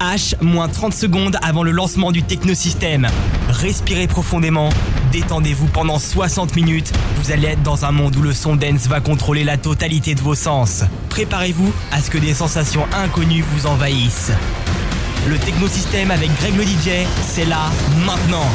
H, moins 30 secondes avant le lancement du technosystème. Respirez profondément, détendez-vous pendant 60 minutes. Vous allez être dans un monde où le son dance va contrôler la totalité de vos sens. Préparez-vous à ce que des sensations inconnues vous envahissent. Le technosystème avec Greg le DJ, c'est là, maintenant.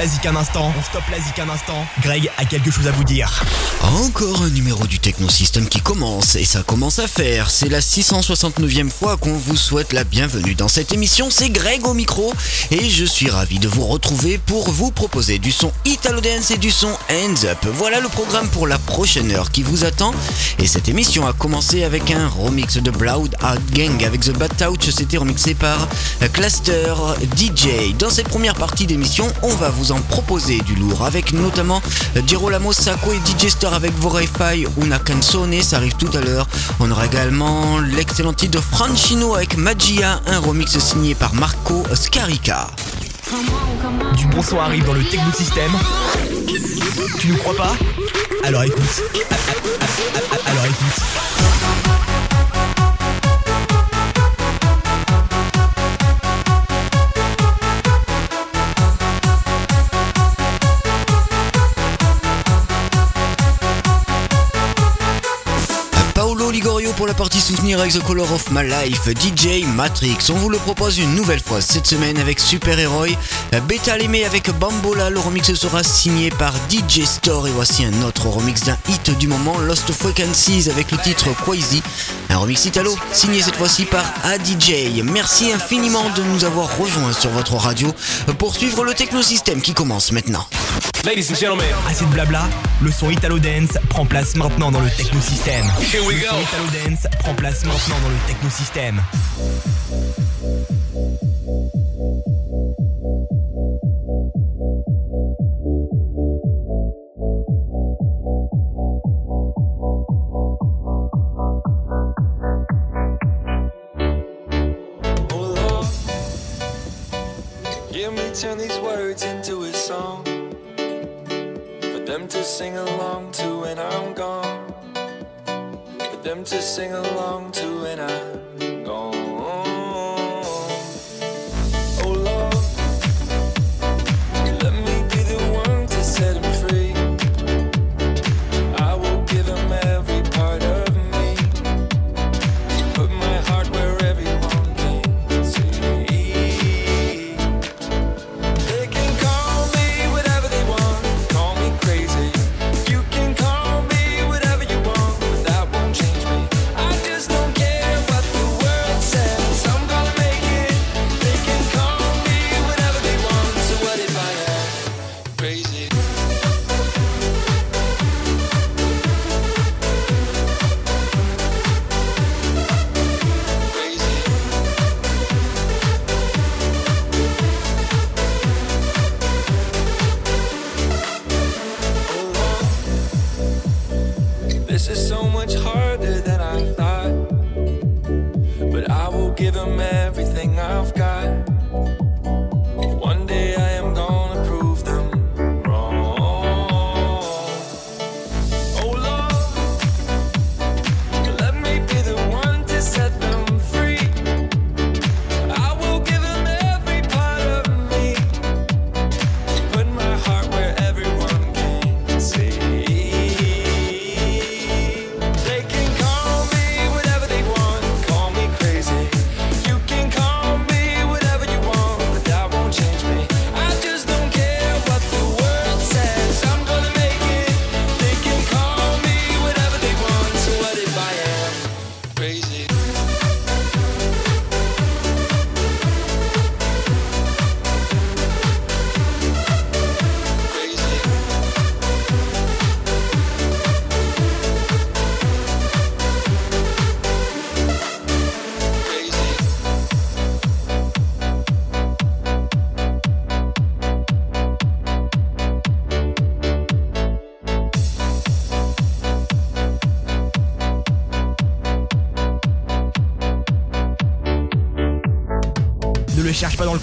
Un instant. On stoppe la zik un instant. Greg a quelque chose à vous dire. Encore un numéro du Technosystem qui commence et ça commence à faire. C'est la 669e fois qu'on vous souhaite la bienvenue dans cette émission. C'est Greg au micro et je suis ravi de vous retrouver pour vous proposer du son Italo Dance et du son Hands Up. Voilà le programme pour la prochaine heure qui vous attend. Et cette émission a commencé avec un remix de Blood Art Gang avec The Bad Touch. C'était remixé par Cluster DJ. Dans cette première partie d'émission, on va vous en proposer du lourd avec notamment Girolamo Sacco et DJ avec Vorify Una Canzone, ça arrive tout à l'heure. On aura également l'excellent titre de Franchino avec Magia, un remix signé par Marco Scarica. Du bon son arrive dans le Techno System. Tu nous crois pas? Alors écoute. Alors écoute. la partie souvenir avec The Color of My Life, DJ Matrix. On vous le propose une nouvelle fois cette semaine avec Super Héroï, euh, Beta Lémé avec Bambola. Le remix sera signé par DJ Store et voici un autre remix d'un hit du moment, Lost Frequencies avec le titre Quasi. Un remix italo signé cette fois-ci par ADJ. Merci infiniment de nous avoir rejoints sur votre radio pour suivre le technosystème qui commence maintenant. Ladies and gentlemen, assez de blabla, le son Italo Dance prend place maintenant dans le technosystème. Here we go. Ça prend place maintenant dans le technosystème.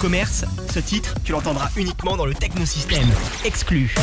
Ce titre, tu l'entendras uniquement dans le technosystème. Exclu.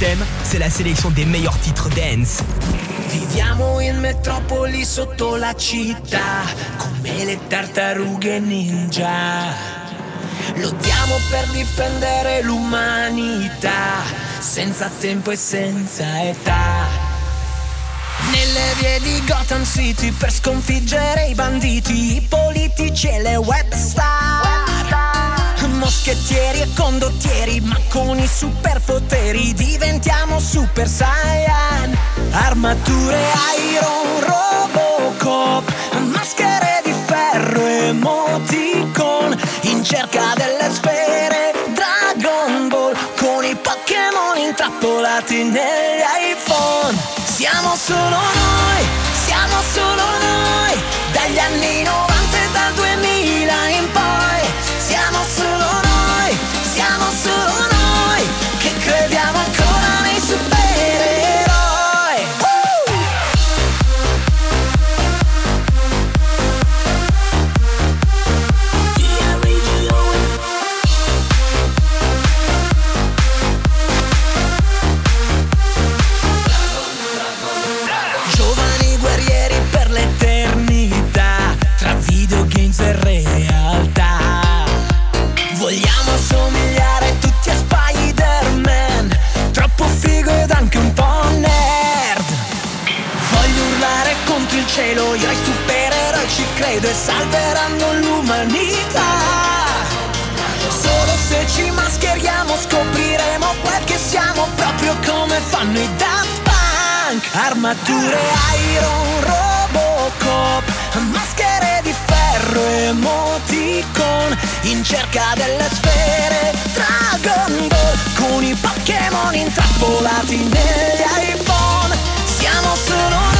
Technosystème, c'est la sélection des meilleurs titres dance. Viviamo in metropoli sotto la città, come le tartarughe ninja. Lottiamo per difendere l'umanità, senza tempo e senza età. Nelle vie di Gotham City per sconfiggere i banditi, i politici e le web star. Moschettieri e condottieri, ma con i superpoteri diventiamo super saiyan. Armature Iron Robocop, maschere di ferro emoticon, in cerca delle sfere Dragon Ball, con i Pokémon intrappolati negli iPhone. Siamo solo noi, siamo solo noi, dagli anni 90 e dal 2000 credo e salveranno l'umanità. Solo se ci mascheriamo scopriremo quel che siamo proprio come fanno i Daft Punk. Armature Iron Robocop Maschere di ferro emoticon In cerca delle sfere. Dragon Ball Con i Pokémon intrappolati negli iPhone. Siamo solo noi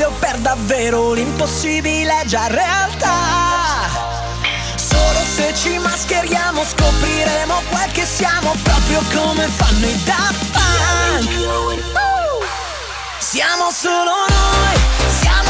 voglio per davvero, l'impossibile è già realtà. Solo se ci mascheriamo scopriremo quel che siamo, proprio come fanno i Daft Punk. Siamo solo noi, siamo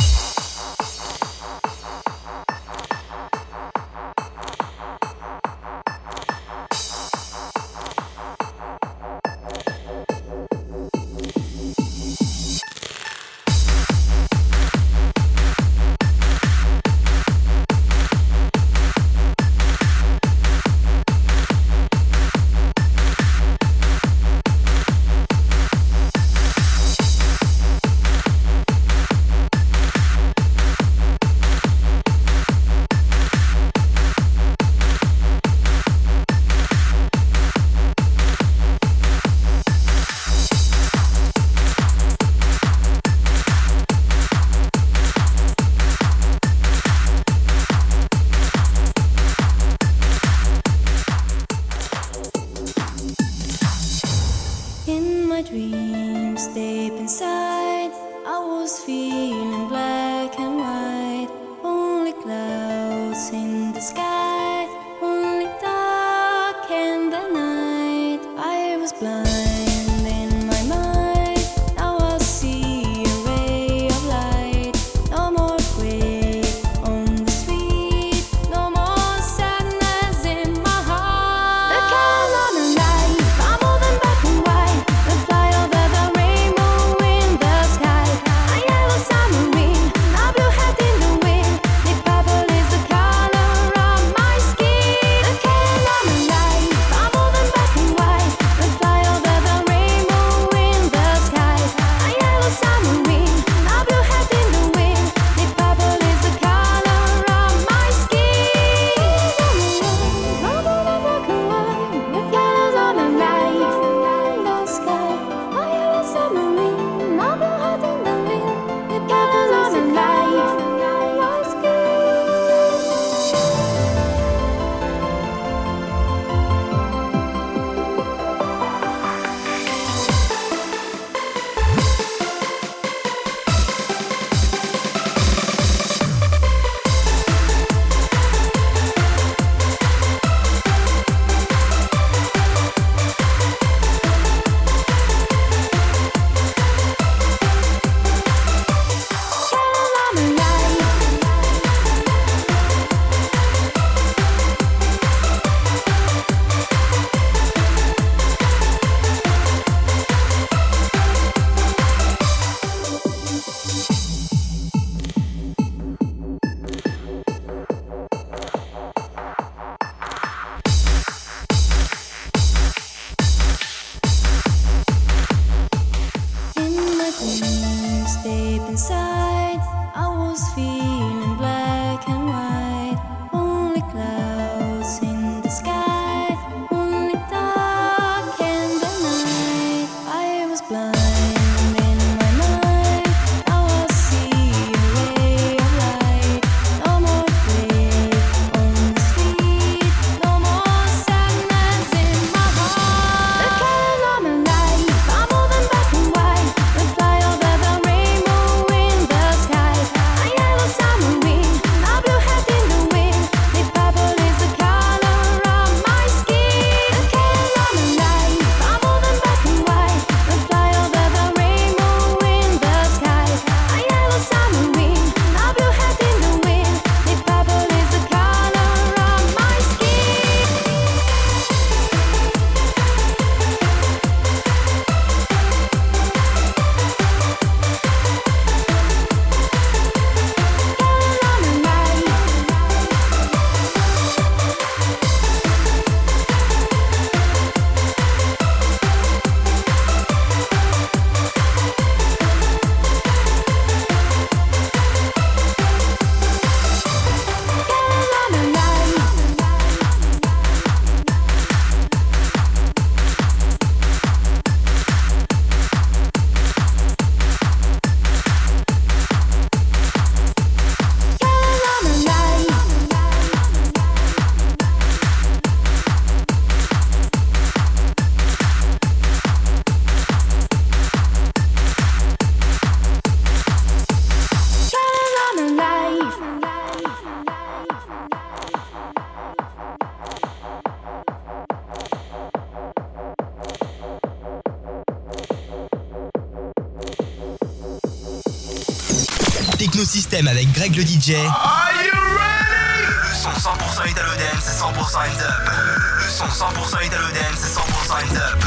Technosystème avec Greg le DJ. Are you ready? Le son 100% Italo Dance, 100% Hands Up. Le son 100% Italo Dance, 100% Hands Up.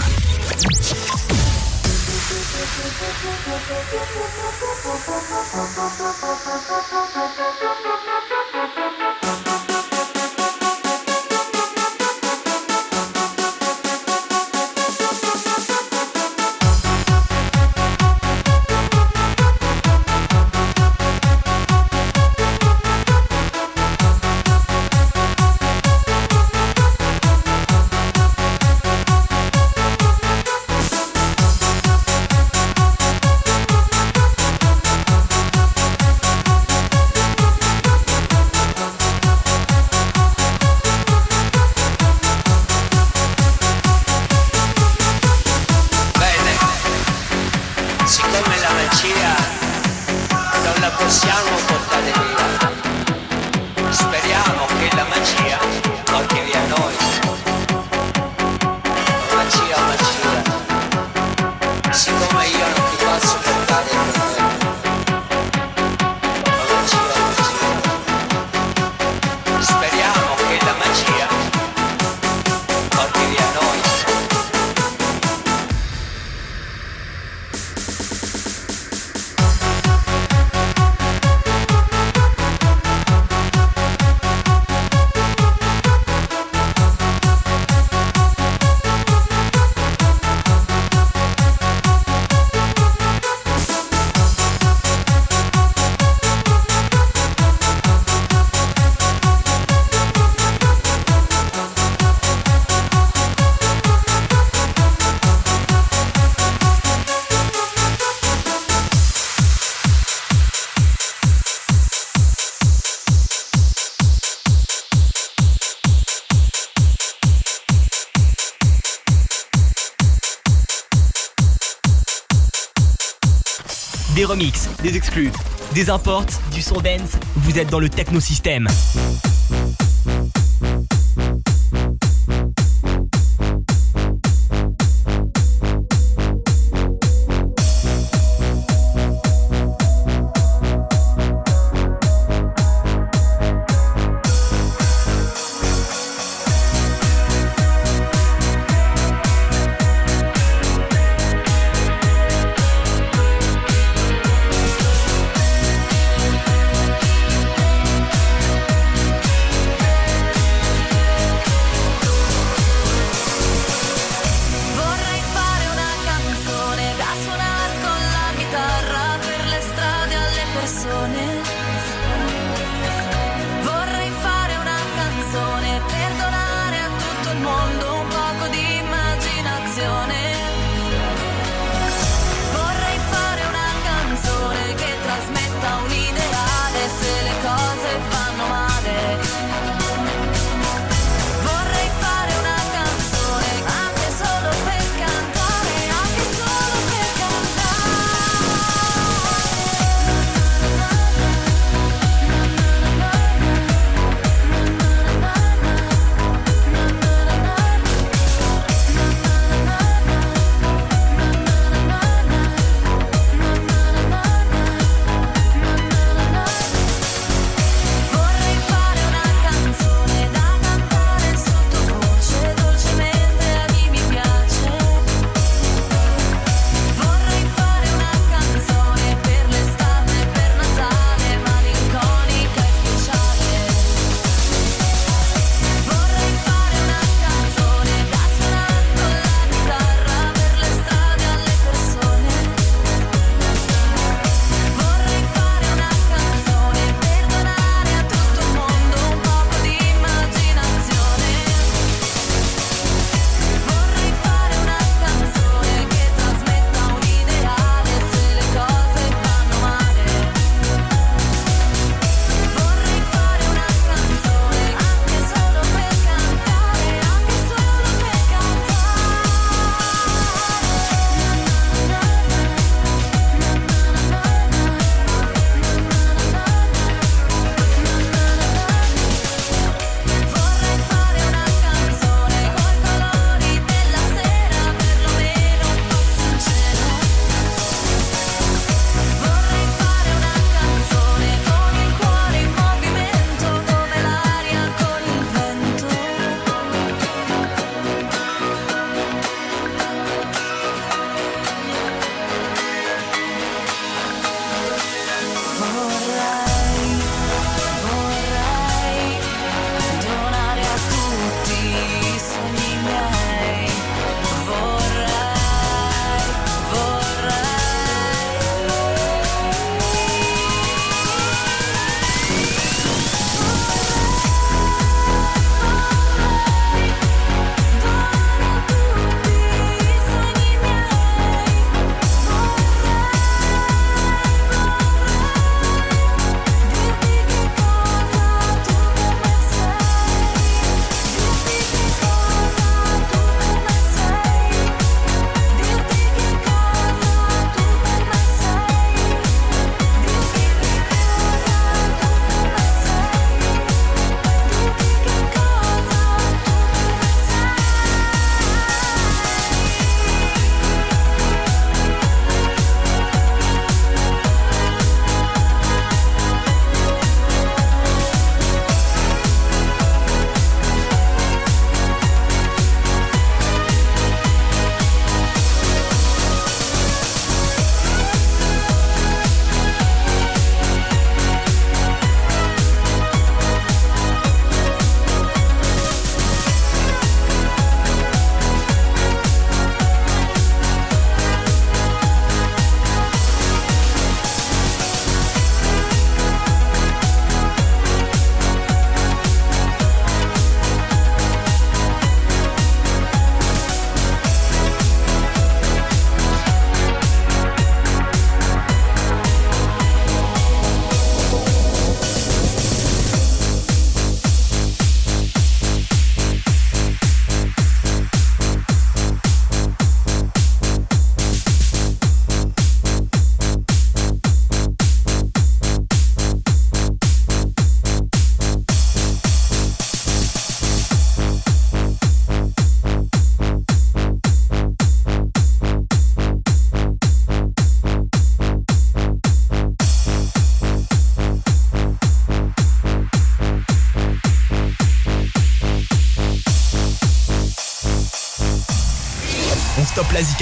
Des exclus, des imports, du son dance. Vous êtes dans le Technosystème.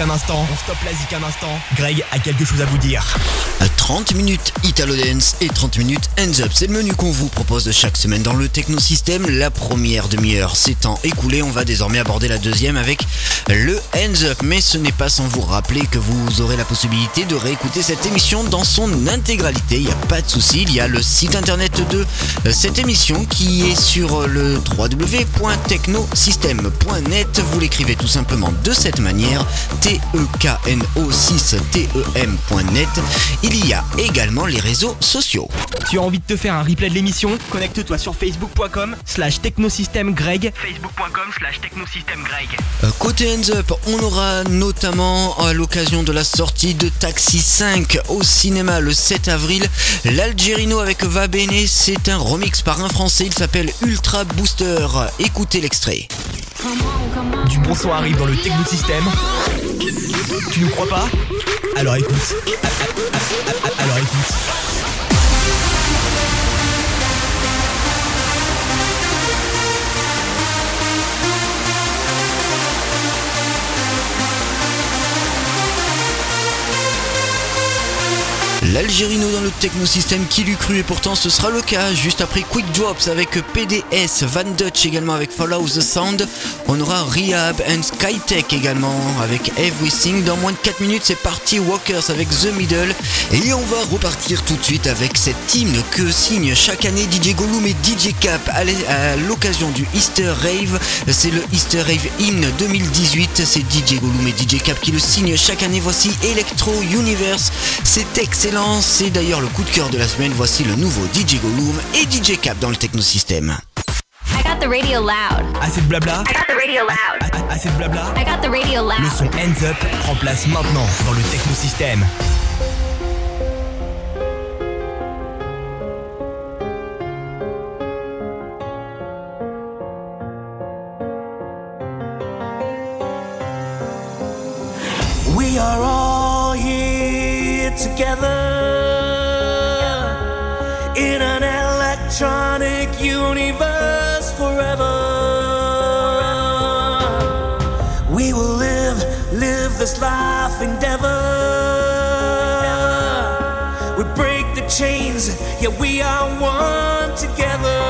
Un instant. On stoppe la zik un instant. Greg a quelque chose à vous dire. 30 minutes Italo Dance et 30 minutes Hands Up. C'est le menu qu'on vous propose chaque semaine dans le Technosystème. La première demi-heure s'étant écoulée, on va désormais aborder la deuxième avec le Hands Up. Mais ce n'est pas sans vous rappeler que vous aurez la possibilité de réécouter cette émission dans son intégralité. Il n'y a pas de souci, il y a le site internet de cette émission qui est sur le www.technosystem.net. Vous l'écrivez tout simplement de cette manière, T-E-K-N-O-6-T-E-M.net. Il y a également les réseaux sociaux. Tu as envie de te faire un replay de l'émission Connecte-toi sur facebook.com slash technosystèmegreg facebook.com slash technosystèmegreg Euh, Côté Hands Up, on aura notamment à l'occasion de la sortie de Taxi 5 au cinéma le 7 avril, l'Algerino avec Va Bene, c'est un remix par un français, il s'appelle Ultra Booster. Écoutez l'extrait. Du bon son arrive dans le technosystème. Tu nous crois pas? Alors écoute. Alors écoute. L'Algérino dans le technosystème qui lui cru et pourtant ce sera le cas juste après Quick Drops avec PDS, Van Dutch également avec Follow the Sound. On aura Rehab and Skytech également avec Everything. Dans moins de 4 minutes c'est parti Walkers avec The Middle. Et on va repartir tout de suite avec cette hymne que signe chaque année DJ Gollum et DJ Cap à l'occasion du Easter Rave. C'est le Easter Rave hymne 2018. C'est DJ Gollum et DJ Cap qui le signent chaque année. Voici Electro Universe. C'est excellent. C'est d'ailleurs le coup de cœur de la semaine. Voici le nouveau DJ Gollum et DJ Cap dans le technosystème. I got the radio loud. Assez de blabla I got the radio loud. Assez de blabla I got the radio loud. Le son Hands Up prend place maintenant dans le technosystème. Yeah, we are one together.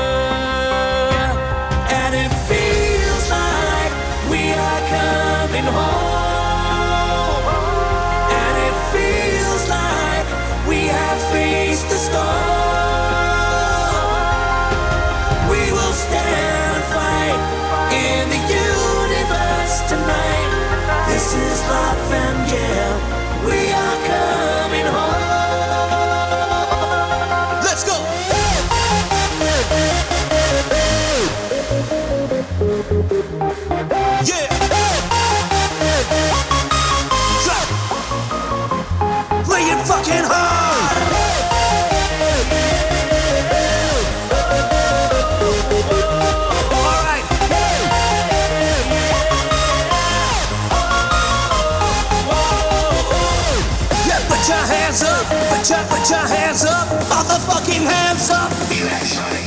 Put your, put your hands up, motherfucking hands up.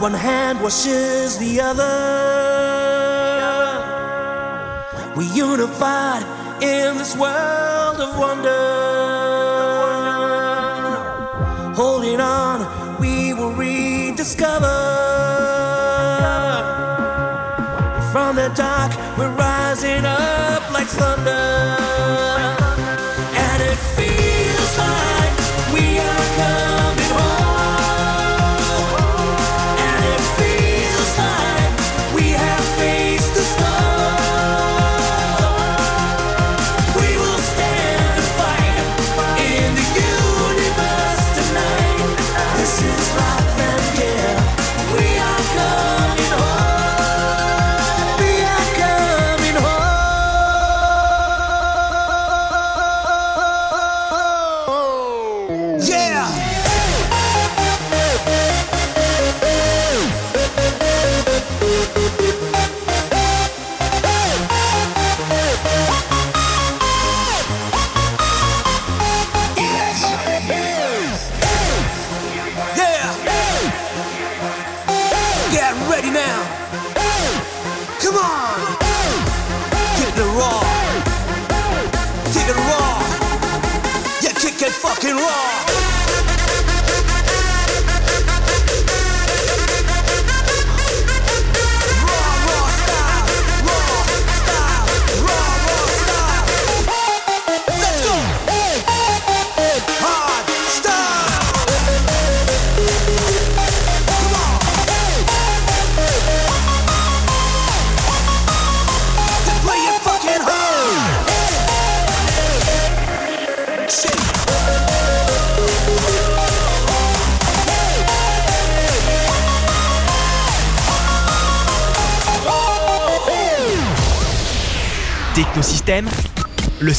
One hand washes the other. We unified in this world of wonder. Holding on, we will rediscover. From the dark, we're rising up like thunder.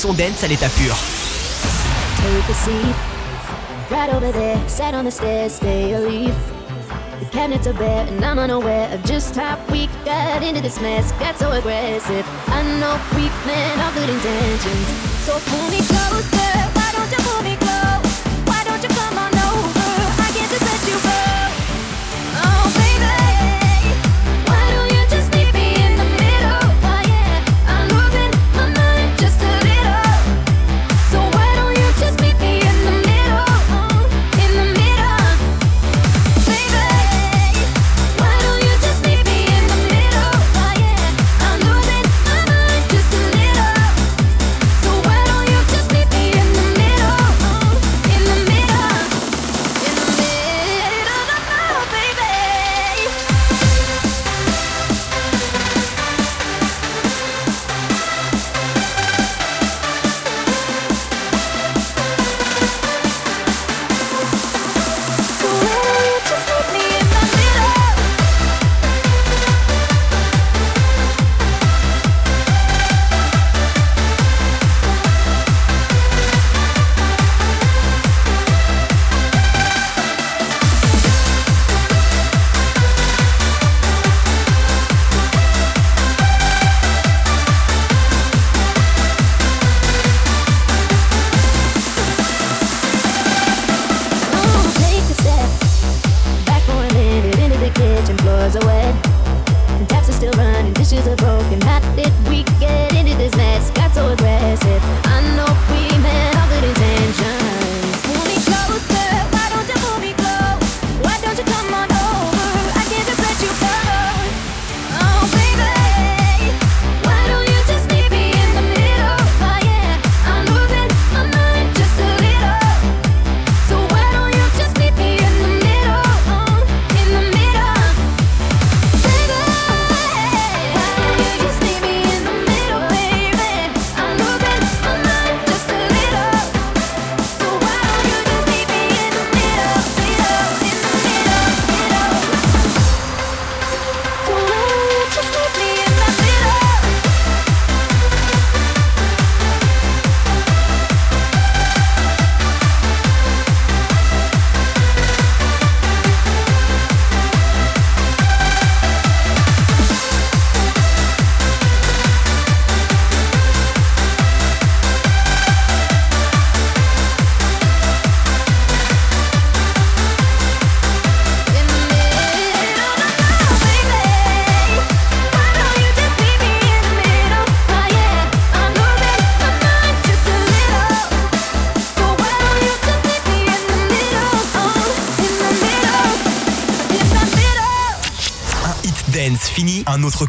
son dance à l'état pur. Take a seat, right over there, sat on the stairs, stay or. The cabinets are bare, and I'm unaware of just how we got into this mess. Got so aggressive. I know we meant all good intentions, so pull me closer.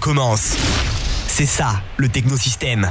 recommence. C'est ça, le technosystème.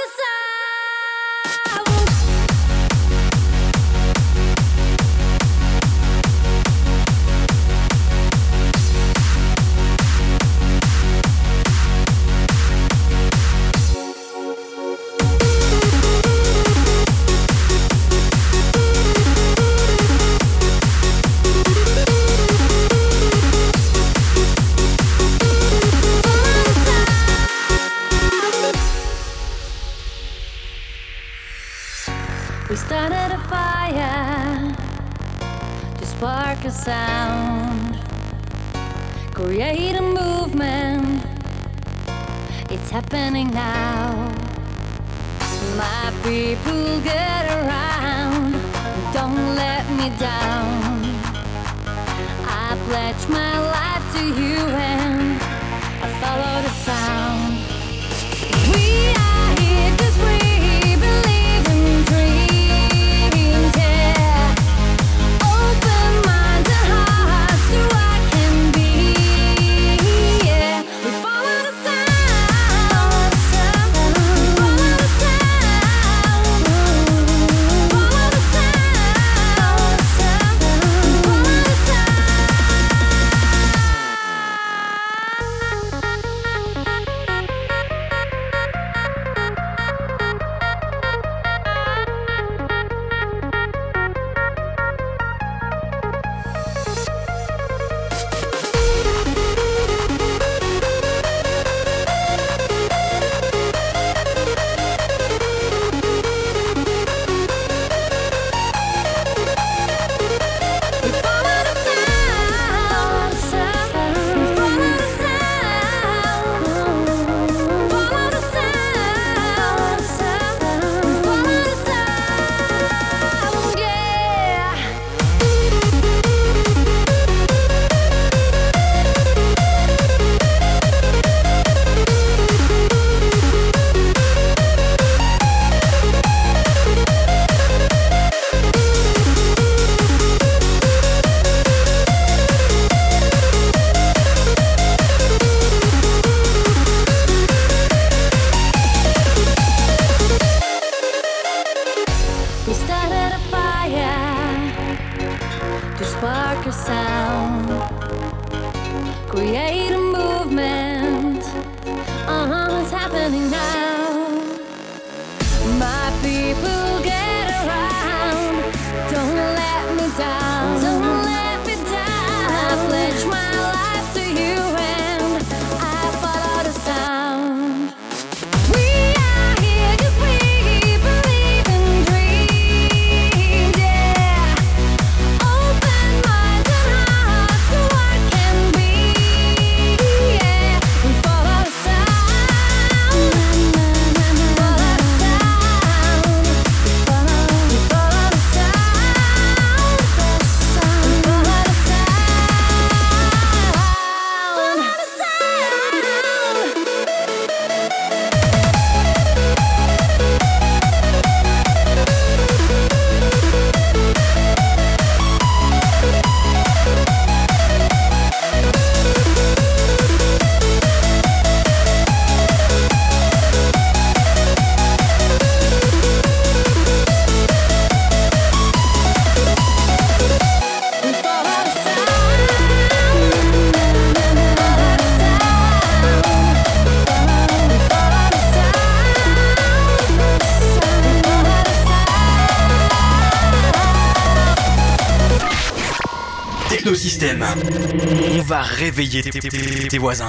réveiller tes, voisins.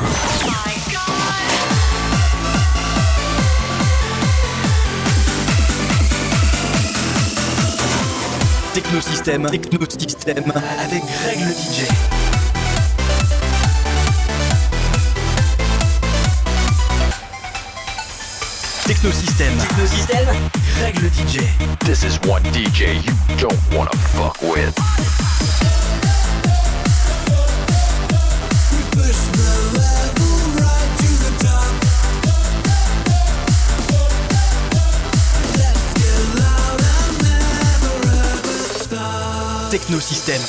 Technosystème, Technosystème, avec Greg le DJ. Technosystème, Technosystème, Greg DJ. This is one DJ you don't wanna fuck with. Technosystème.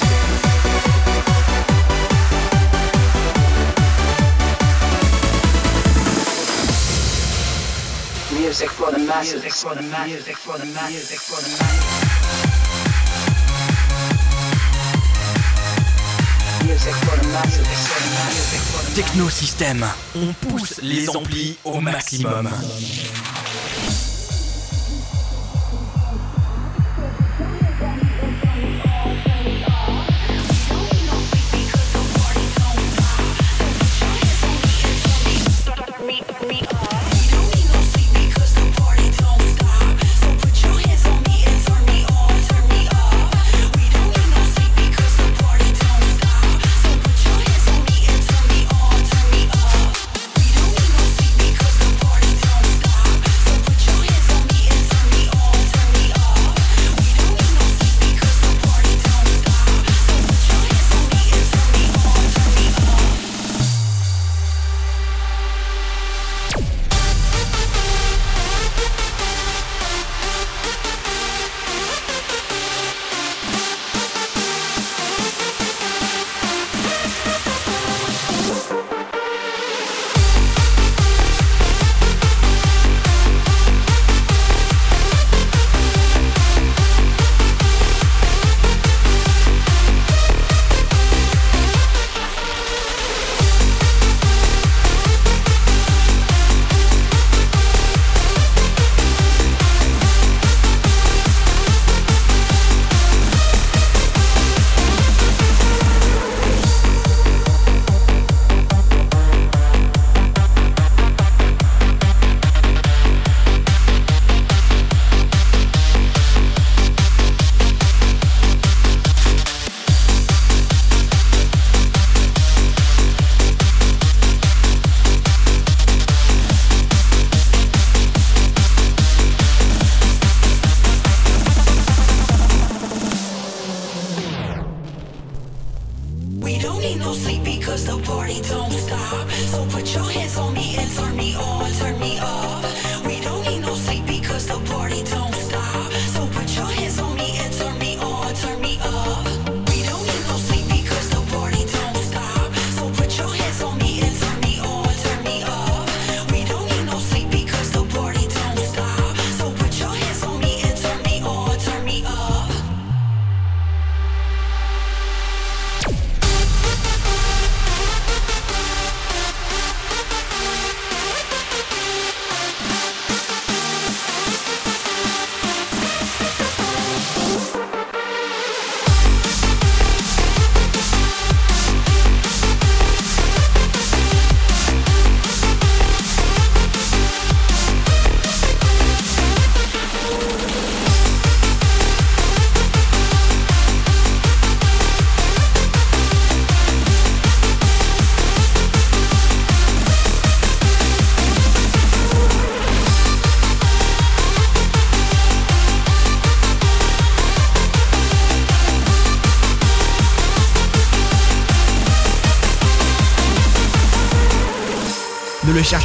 Music for the masses, music for the masses, music for the masses, music for the. Technosystème, on pousse les amplis au maximum.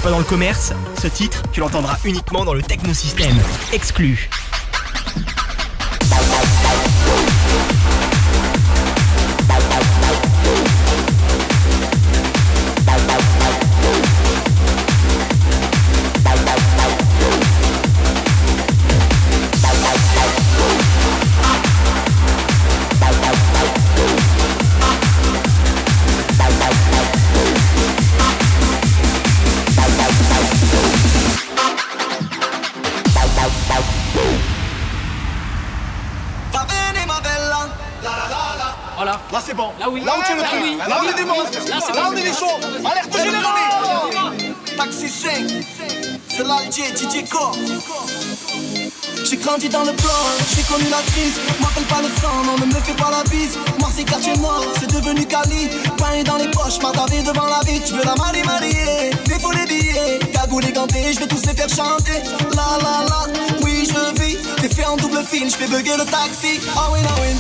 pas dans le commerce, ce titre, tu l'entendras uniquement dans le technosystème. Exclu. DJ, DJ J'ai grandi dans le plan, j'ai connu la crise. M'appelle pas le sang, non, ne me fais pas la bise. Moi, c'est quartier nord, c'est devenu Cali. Pain dans les poches, m'attarder devant la vie. Tu veux la marier, marier, mais faut les billets. Cagoulé, ganté, je vais tous les faire chanter. La la la, oui, je vis. T'es fait en double fil, je fais bugger le taxi. Ah oui, ah oui,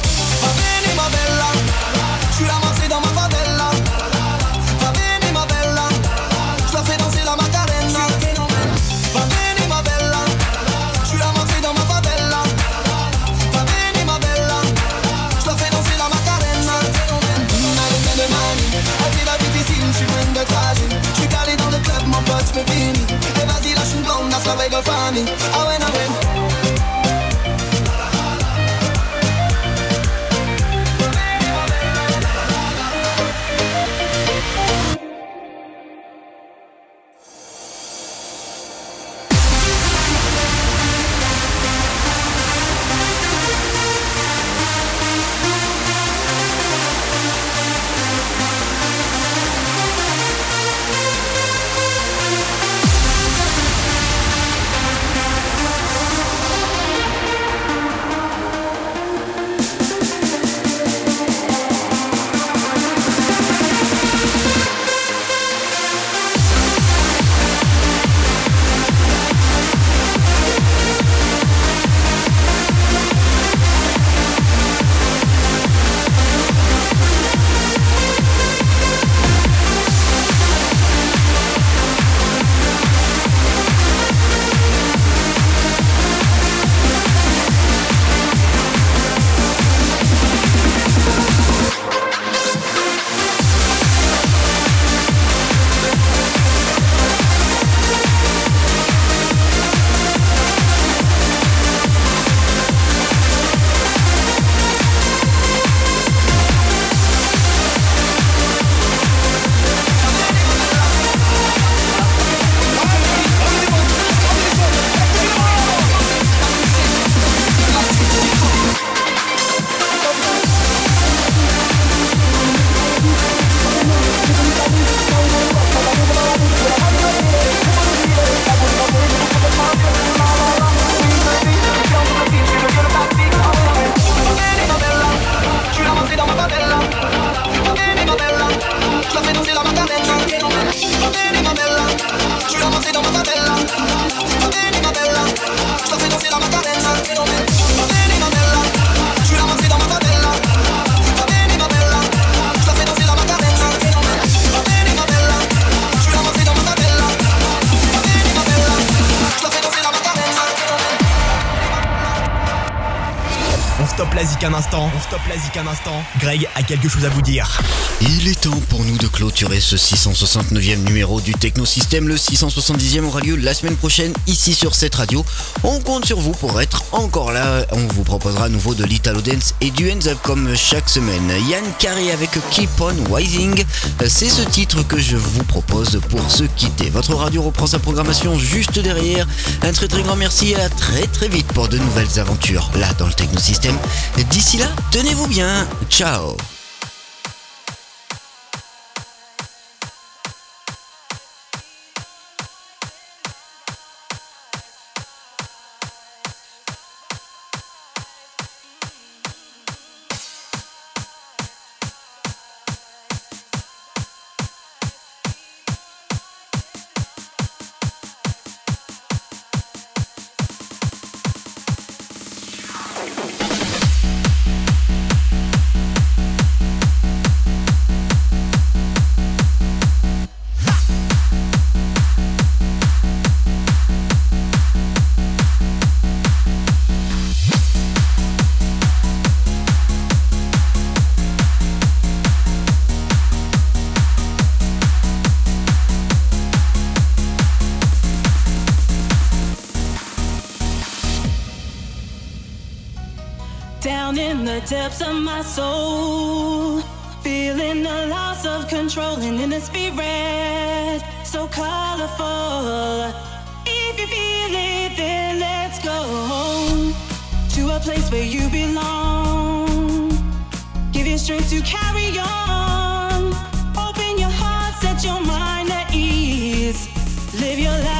ma bella. go find me. I went la un instant, on stoppe la zik un instant. Greg a quelque chose à vous dire. Il est temps pour nous de clôturer ce 669e numéro du Technosystème. Le 670e aura lieu la semaine prochaine ici sur cette radio. On compte sur vous pour être encore là. On vous proposera à nouveau de l'Italo Dance et du Hands Up comme chaque semaine. Yann Carré avec Keep On Rising. C'est ce titre que je vous propose pour se quitter. Votre radio reprend sa programmation juste derrière. Un très très grand merci et à très très vite pour de nouvelles aventures là dans le Technosystème. D'ici là, tenez-vous bien. Ciao. just be red, so colorful. If you feel it, then let's go home to a place where you belong. Give your strength to carry on. Open your heart, set your mind at ease. Live your life.